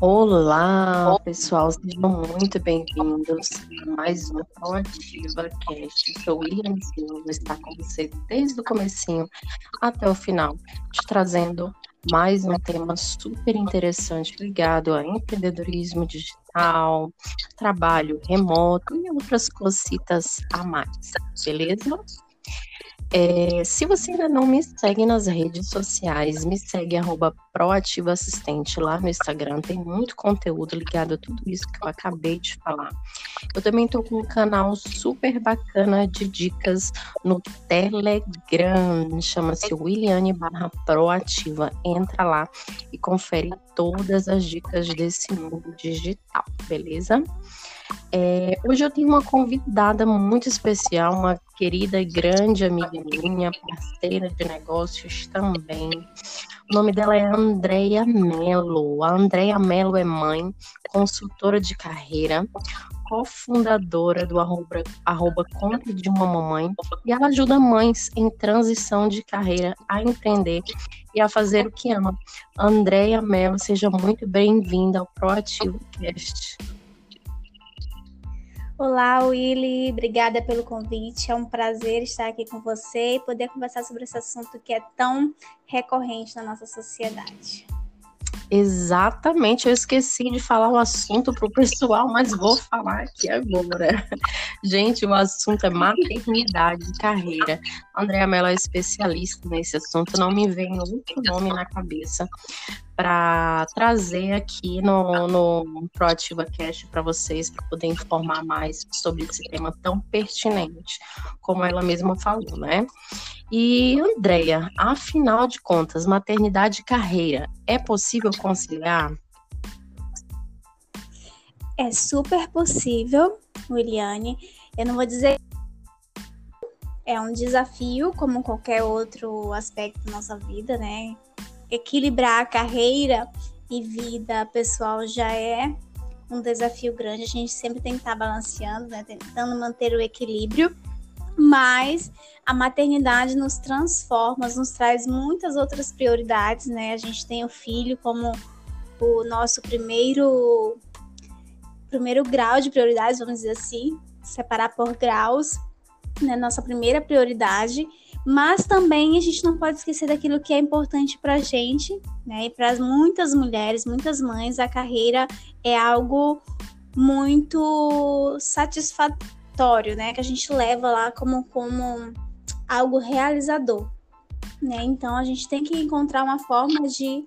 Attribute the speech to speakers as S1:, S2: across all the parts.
S1: Olá, pessoal, sejam muito bem-vindos a mais um Proativa Cast. Eu sou William Silva, estar com você desde o comecinho até o final, te trazendo mais um tema super interessante ligado a empreendedorismo digital, trabalho remoto e outras cositas a mais, beleza? É, se você ainda não me segue nas redes sociais, me segue arroba Proativa Assistente lá no Instagram. Tem muito conteúdo ligado a tudo isso que eu acabei de falar. Eu também estou com um canal super bacana de dicas no Telegram. Chama-se Williane barra Proativa. Entra lá e confere todas as dicas desse mundo digital, beleza? É, hoje eu tenho uma convidada muito especial, uma querida e grande amiga minha, parceira de negócios também. O nome dela é Andréia Mello. A Andréia Mello é mãe, consultora de carreira, cofundadora do arroba, arroba Conta de uma Mamãe e ela ajuda mães em transição de carreira a empreender e a fazer o que ama. Andréia Mello, seja muito bem-vinda ao Proativo Cast.
S2: Olá, Willy, obrigada pelo convite. É um prazer estar aqui com você e poder conversar sobre esse assunto que é tão recorrente na nossa sociedade.
S1: Exatamente, eu esqueci de falar o assunto para o pessoal, mas vou falar aqui agora. Gente, o assunto é maternidade e carreira. Andréa Mello é especialista nesse assunto, não me vem outro nome na cabeça para trazer aqui no, no Proativa Cast para vocês, para poder informar mais sobre esse tema tão pertinente, como ela mesma falou, né? E, Andréia, afinal de contas, maternidade e carreira, é possível conciliar?
S2: É super possível, Williane. Eu não vou dizer é um desafio, como qualquer outro aspecto da nossa vida, né? Equilibrar a carreira e vida pessoal já é um desafio grande. A gente sempre tem que estar balanceando, né? tentando manter o equilíbrio. Mas a maternidade nos transforma, nos traz muitas outras prioridades, né? A gente tem o filho como o nosso primeiro primeiro grau de prioridades, vamos dizer assim, separar por graus, né? Nossa primeira prioridade mas também a gente não pode esquecer daquilo que é importante para a gente, né? E para muitas mulheres, muitas mães, a carreira é algo muito satisfatório, né? Que a gente leva lá como, como algo realizador, né? Então a gente tem que encontrar uma forma de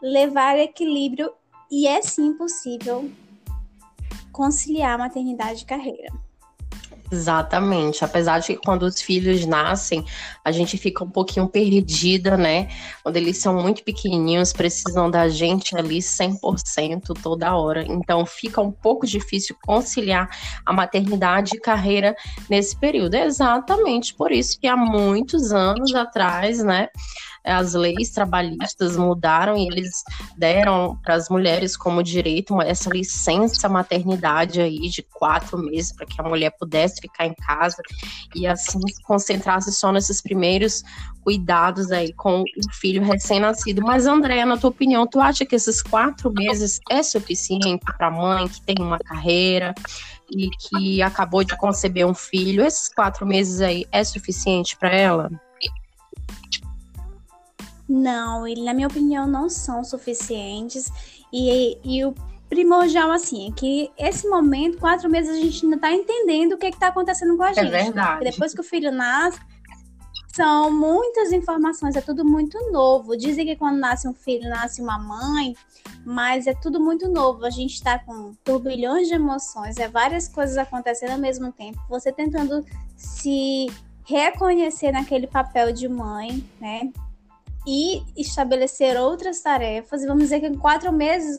S2: levar equilíbrio e é sim possível conciliar maternidade e carreira.
S1: Exatamente. Apesar de que quando os filhos nascem, a gente fica um pouquinho perdida, né? Quando eles são muito pequenininhos, precisam da gente ali 100% toda hora. Então fica um pouco difícil conciliar a maternidade e carreira nesse período. É exatamente por isso que há muitos anos atrás, né? As leis trabalhistas mudaram e eles deram para as mulheres como direito essa licença maternidade aí de quatro meses para que a mulher pudesse ficar em casa e assim se concentrasse só nesses primeiros cuidados aí com o filho recém-nascido. Mas Andréa, na tua opinião, tu acha que esses quatro meses é suficiente para a mãe que tem uma carreira? e que acabou de conceber um filho, esses quatro meses aí é suficiente para ela?
S2: Não, ele, na minha opinião, não são suficientes. E, e o primordial, assim, é que esse momento, quatro meses, a gente ainda tá entendendo o que, é que tá acontecendo com a é gente.
S1: É verdade.
S2: Depois que o filho nasce, são muitas informações, é tudo muito novo. Dizem que quando nasce um filho, nasce uma mãe, mas é tudo muito novo. A gente está com turbilhões de emoções, é várias coisas acontecendo ao mesmo tempo. Você tentando se reconhecer naquele papel de mãe, né? E estabelecer outras tarefas. E vamos dizer que em quatro meses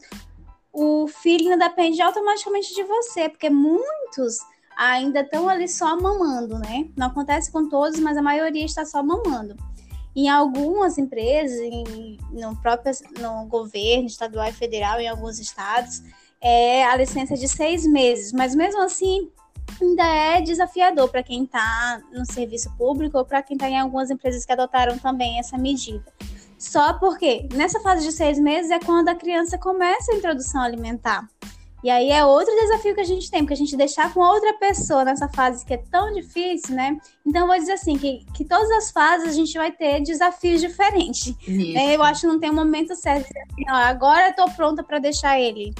S2: o filho depende automaticamente de você, porque muitos ainda estão ali só mamando, né? Não acontece com todos, mas a maioria está só mamando. Em algumas empresas, em, no próprio no governo estadual e federal, em alguns estados, é a licença de seis meses. Mas mesmo assim, ainda é desafiador para quem está no serviço público ou para quem está em algumas empresas que adotaram também essa medida. Só porque nessa fase de seis meses é quando a criança começa a introdução alimentar. E aí é outro desafio que a gente tem, porque a gente deixar com outra pessoa nessa fase que é tão difícil, né? Então eu vou dizer assim, que, que todas as fases a gente vai ter desafios diferentes. Né? Eu acho que não tem um momento certo. Assim, ó, agora eu tô pronta para deixar ele.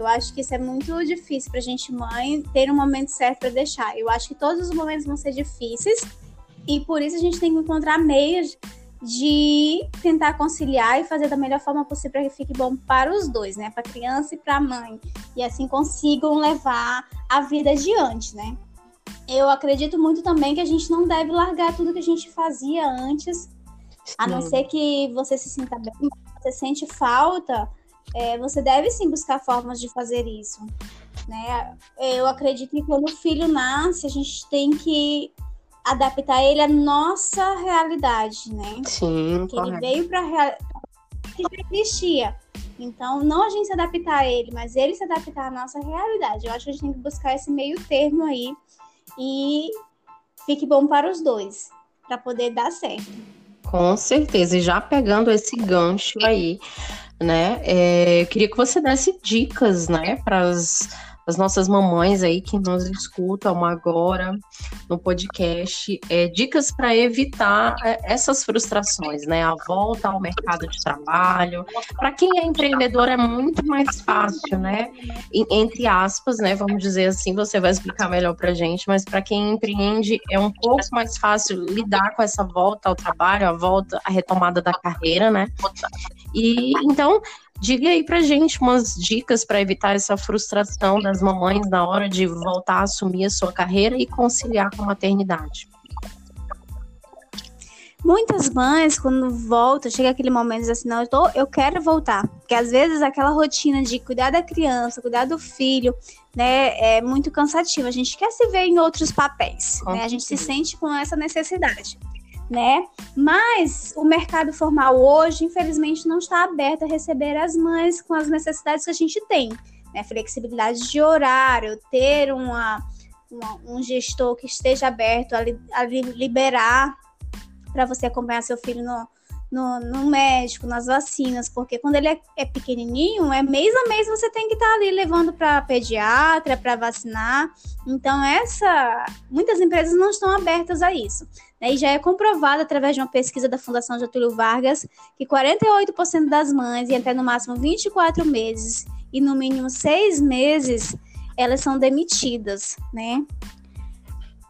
S2: Eu acho que isso é muito difícil pra gente, mãe, ter um momento certo para deixar. Eu acho que todos os momentos vão ser difíceis e por isso a gente tem que encontrar meios de tentar conciliar e fazer da melhor forma possível para que fique bom para os dois, né? Para a criança e para a mãe. E assim consigam levar a vida adiante, né? Eu acredito muito também que a gente não deve largar tudo que a gente fazia antes, a não ser que você se sinta bem, você sente falta, é, você deve sim buscar formas de fazer isso. Né? Eu acredito que quando o filho nasce, a gente tem que adaptar ele à nossa realidade, né?
S1: Sim,
S2: que ele veio para realidade que já existia. Então, não a gente se adaptar a ele, mas ele se adaptar à nossa realidade. Eu acho que a gente tem que buscar esse meio termo aí e fique bom para os dois, para poder dar certo.
S1: Com certeza. E já pegando esse gancho aí, né? É, eu queria que você desse dicas, né, para as as nossas mamães aí que nos escutam agora no podcast, é, dicas para evitar é, essas frustrações, né? A volta ao mercado de trabalho. Para quem é empreendedor é muito mais fácil, né? Entre aspas, né? Vamos dizer assim, você vai explicar melhor para gente, mas para quem empreende é um pouco mais fácil lidar com essa volta ao trabalho, a volta, a retomada da carreira, né? E então Diga aí pra gente umas dicas para evitar essa frustração das mamães na hora de voltar a assumir a sua carreira e conciliar com a maternidade.
S2: Muitas mães, quando voltam, chega aquele momento e assim, não, eu, tô, eu quero voltar. Porque às vezes aquela rotina de cuidar da criança, cuidar do filho, né, é muito cansativa. A gente quer se ver em outros papéis, né? A gente se sente com essa necessidade né? Mas o mercado formal hoje, infelizmente, não está aberto a receber as mães com as necessidades que a gente tem, né? Flexibilidade de horário, ter uma, uma um gestor que esteja aberto a, li, a liberar para você acompanhar seu filho no, no, no, médico, nas vacinas, porque quando ele é, é, pequenininho, é mês a mês você tem que estar tá ali levando para pediatra, para vacinar. Então, essa muitas empresas não estão abertas a isso. Né? E já é comprovado através de uma pesquisa da Fundação Getúlio Vargas que 48% das mães, e até no máximo 24 meses, e no mínimo seis meses, elas são demitidas, né?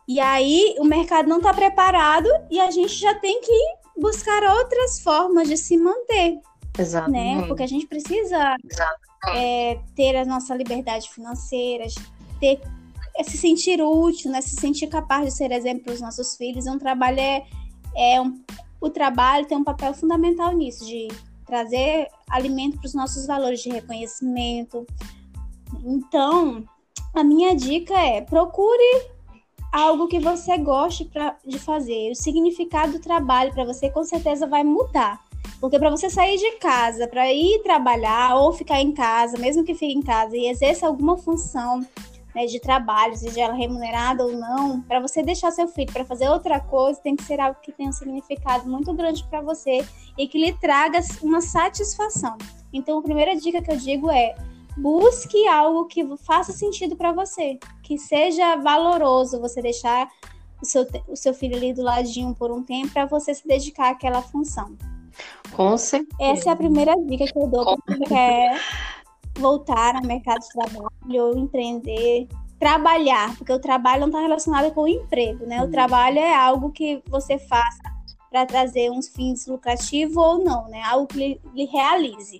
S2: E aí o mercado não está preparado e a gente já tem que buscar outras formas de se manter.
S1: Exato.
S2: Né? Porque a gente precisa é, ter a nossa liberdade financeira, ter, é, se sentir útil, né? se sentir capaz de ser exemplo para os nossos filhos. Um trabalho é, é um, o trabalho tem um papel fundamental nisso, de trazer alimento para os nossos valores de reconhecimento. Então, a minha dica é procure algo que você goste pra, de fazer. O significado do trabalho para você com certeza vai mudar. Porque para você sair de casa, para ir trabalhar ou ficar em casa, mesmo que fique em casa e exerça alguma função né, de trabalho, seja ela remunerada ou não, para você deixar seu filho para fazer outra coisa, tem que ser algo que tenha um significado muito grande para você e que lhe traga uma satisfação. Então, a primeira dica que eu digo é busque algo que faça sentido para você, que seja valoroso você deixar o seu, o seu filho ali do ladinho por um tempo para você se dedicar àquela função.
S1: Com certeza.
S2: Essa é a primeira dica que eu dou para quem quer voltar ao mercado de trabalho ou empreender, trabalhar, porque o trabalho não está relacionado com o emprego, né? O uhum. trabalho é algo que você faça para trazer uns fins lucrativos ou não, né? Algo que lhe, lhe realize.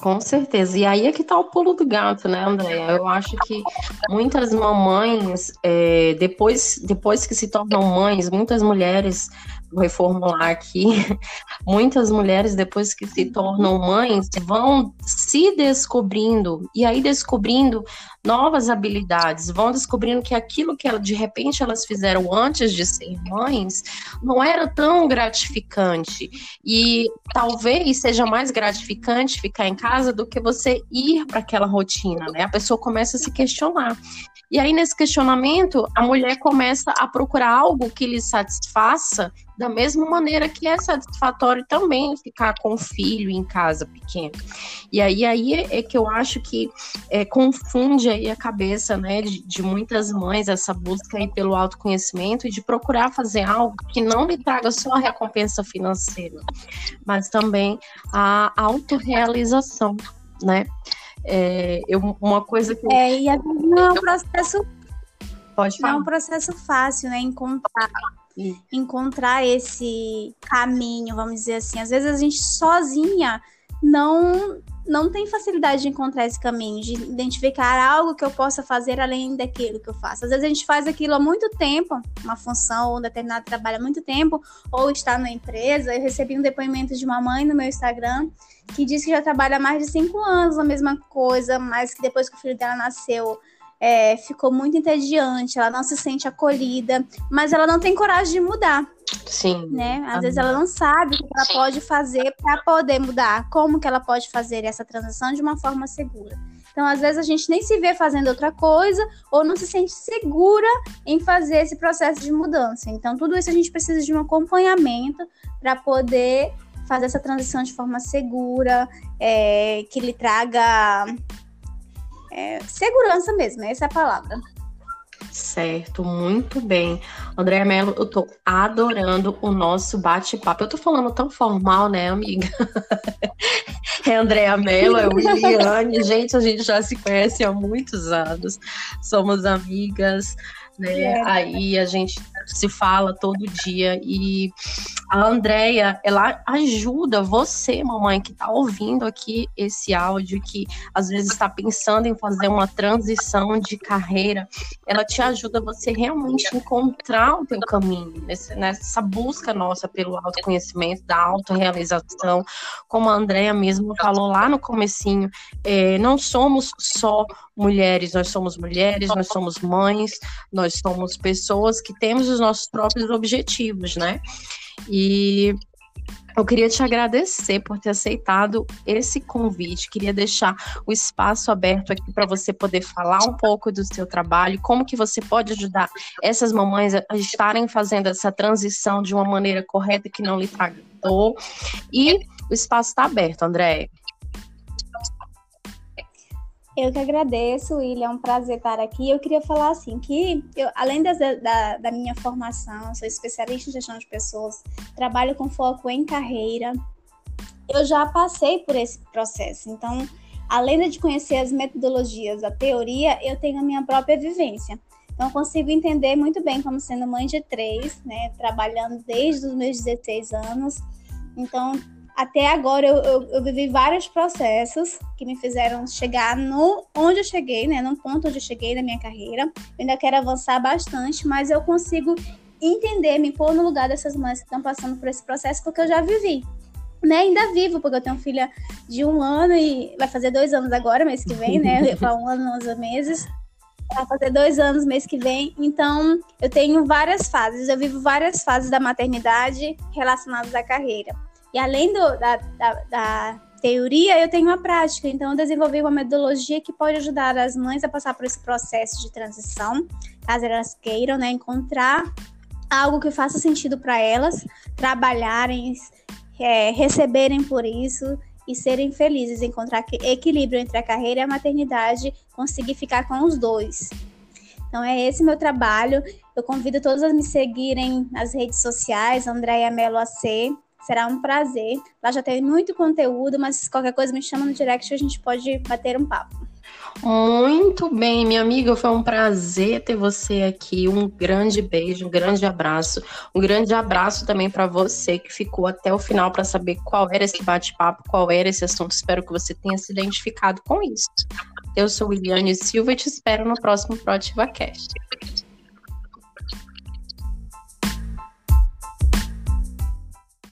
S1: Com certeza. E aí é que tá o pulo do gato, né, André? Eu acho que muitas mamães, é, depois, depois que se tornam mães, muitas mulheres vou reformular aqui, muitas mulheres, depois que se tornam mães, vão se descobrindo, e aí descobrindo novas habilidades, vão descobrindo que aquilo que ela, de repente elas fizeram antes de ser mães não era tão gratificante. E talvez seja mais gratificante ficar em casa do que você ir para aquela rotina, né? A pessoa começa a se questionar. E aí, nesse questionamento, a mulher começa a procurar algo que lhe satisfaça da mesma maneira que é satisfatório também ficar com o filho em casa pequeno. E aí, aí é que eu acho que é, confunde aí a cabeça né, de, de, muitas mães essa busca aí pelo autoconhecimento e de procurar fazer algo que não lhe traga só a recompensa financeira, mas também a autorrealização, né? É, eu, uma coisa que.
S2: É, e a não é um processo. Pode falar. Não é um processo fácil, né? Encontrar encontrar esse caminho, vamos dizer assim. Às vezes a gente sozinha não não tem facilidade de encontrar esse caminho, de identificar algo que eu possa fazer além daquilo que eu faço. Às vezes a gente faz aquilo há muito tempo, uma função ou um determinado trabalho há muito tempo, ou está na empresa. Eu recebi um depoimento de uma mãe no meu Instagram que disse que já trabalha há mais de cinco anos a mesma coisa, mas que depois que o filho dela nasceu, é, ficou muito entediante, ela não se sente acolhida, mas ela não tem coragem de mudar.
S1: Sim.
S2: Né? Às vezes ela não sabe o que ela Sim. pode fazer para poder mudar, como que ela pode fazer essa transição de uma forma segura. Então, às vezes a gente nem se vê fazendo outra coisa ou não se sente segura em fazer esse processo de mudança. Então, tudo isso a gente precisa de um acompanhamento para poder fazer essa transição de forma segura, é, que lhe traga é, segurança mesmo, essa é a palavra.
S1: Certo, muito bem. Andréa Mello, eu tô adorando o nosso bate-papo. Eu tô falando tão formal, né, amiga? é Andréa Mello, é Williane. Gente, a gente já se conhece há muitos anos. Somos amigas, né? É. Aí a gente se fala todo dia. E a Andrea, ela ajuda você, mamãe, que está ouvindo aqui esse áudio, que às vezes está pensando em fazer uma transição de carreira, ela te ajuda você realmente encontrar o teu caminho, nessa busca nossa pelo autoconhecimento, da autorrealização, como a Andrea mesmo falou lá no comecinho, é, não somos só mulheres, nós somos mulheres, nós somos mães, nós somos pessoas que temos os nossos próprios objetivos, né? E eu queria te agradecer por ter aceitado esse convite. Queria deixar o espaço aberto aqui para você poder falar um pouco do seu trabalho, como que você pode ajudar essas mamães a estarem fazendo essa transição de uma maneira correta que não lhe traga dor. E o espaço está aberto, André.
S2: Eu que agradeço, William, é um prazer estar aqui. Eu queria falar assim que, eu, além da, da minha formação, sou especialista em gestão de pessoas, trabalho com foco em carreira. Eu já passei por esse processo. Então, além de conhecer as metodologias, a teoria, eu tenho a minha própria vivência. Então, eu consigo entender muito bem como sendo mãe de três, né, trabalhando desde os meus 16 anos. Então, até agora eu, eu, eu, vivi vários processos que me fizeram chegar no onde eu cheguei, né? No ponto onde eu cheguei na minha carreira. Eu ainda quero avançar bastante, mas eu consigo entender, me pôr no lugar dessas mães que estão passando por esse processo, porque eu já vivi. Né, ainda vivo, porque eu tenho filha de um ano e vai fazer dois anos agora, mês que vem, né? Para um ano, onze meses. Vai fazer dois anos mês que vem. Então, eu tenho várias fases. Eu vivo várias fases da maternidade relacionadas à carreira. E além do, da, da, da teoria, eu tenho a prática. Então, eu desenvolvi uma metodologia que pode ajudar as mães a passar por esse processo de transição, caso elas queiram, né, encontrar algo que faça sentido para elas, trabalharem, é, receberem por isso e serem felizes, encontrar equilíbrio entre a carreira e a maternidade, conseguir ficar com os dois. Então, é esse meu trabalho. Eu convido todos a me seguirem nas redes sociais, Andréia Melo AC. Será um prazer. Lá já tem muito conteúdo, mas qualquer coisa me chama no direct e a gente pode bater um papo.
S1: Muito bem, minha amiga, foi um prazer ter você aqui. Um grande beijo, um grande abraço. Um grande abraço também para você que ficou até o final para saber qual era esse bate-papo, qual era esse assunto. Espero que você tenha se identificado com isso. Eu sou Liliane Silva e te espero no próximo ProAtivaCast.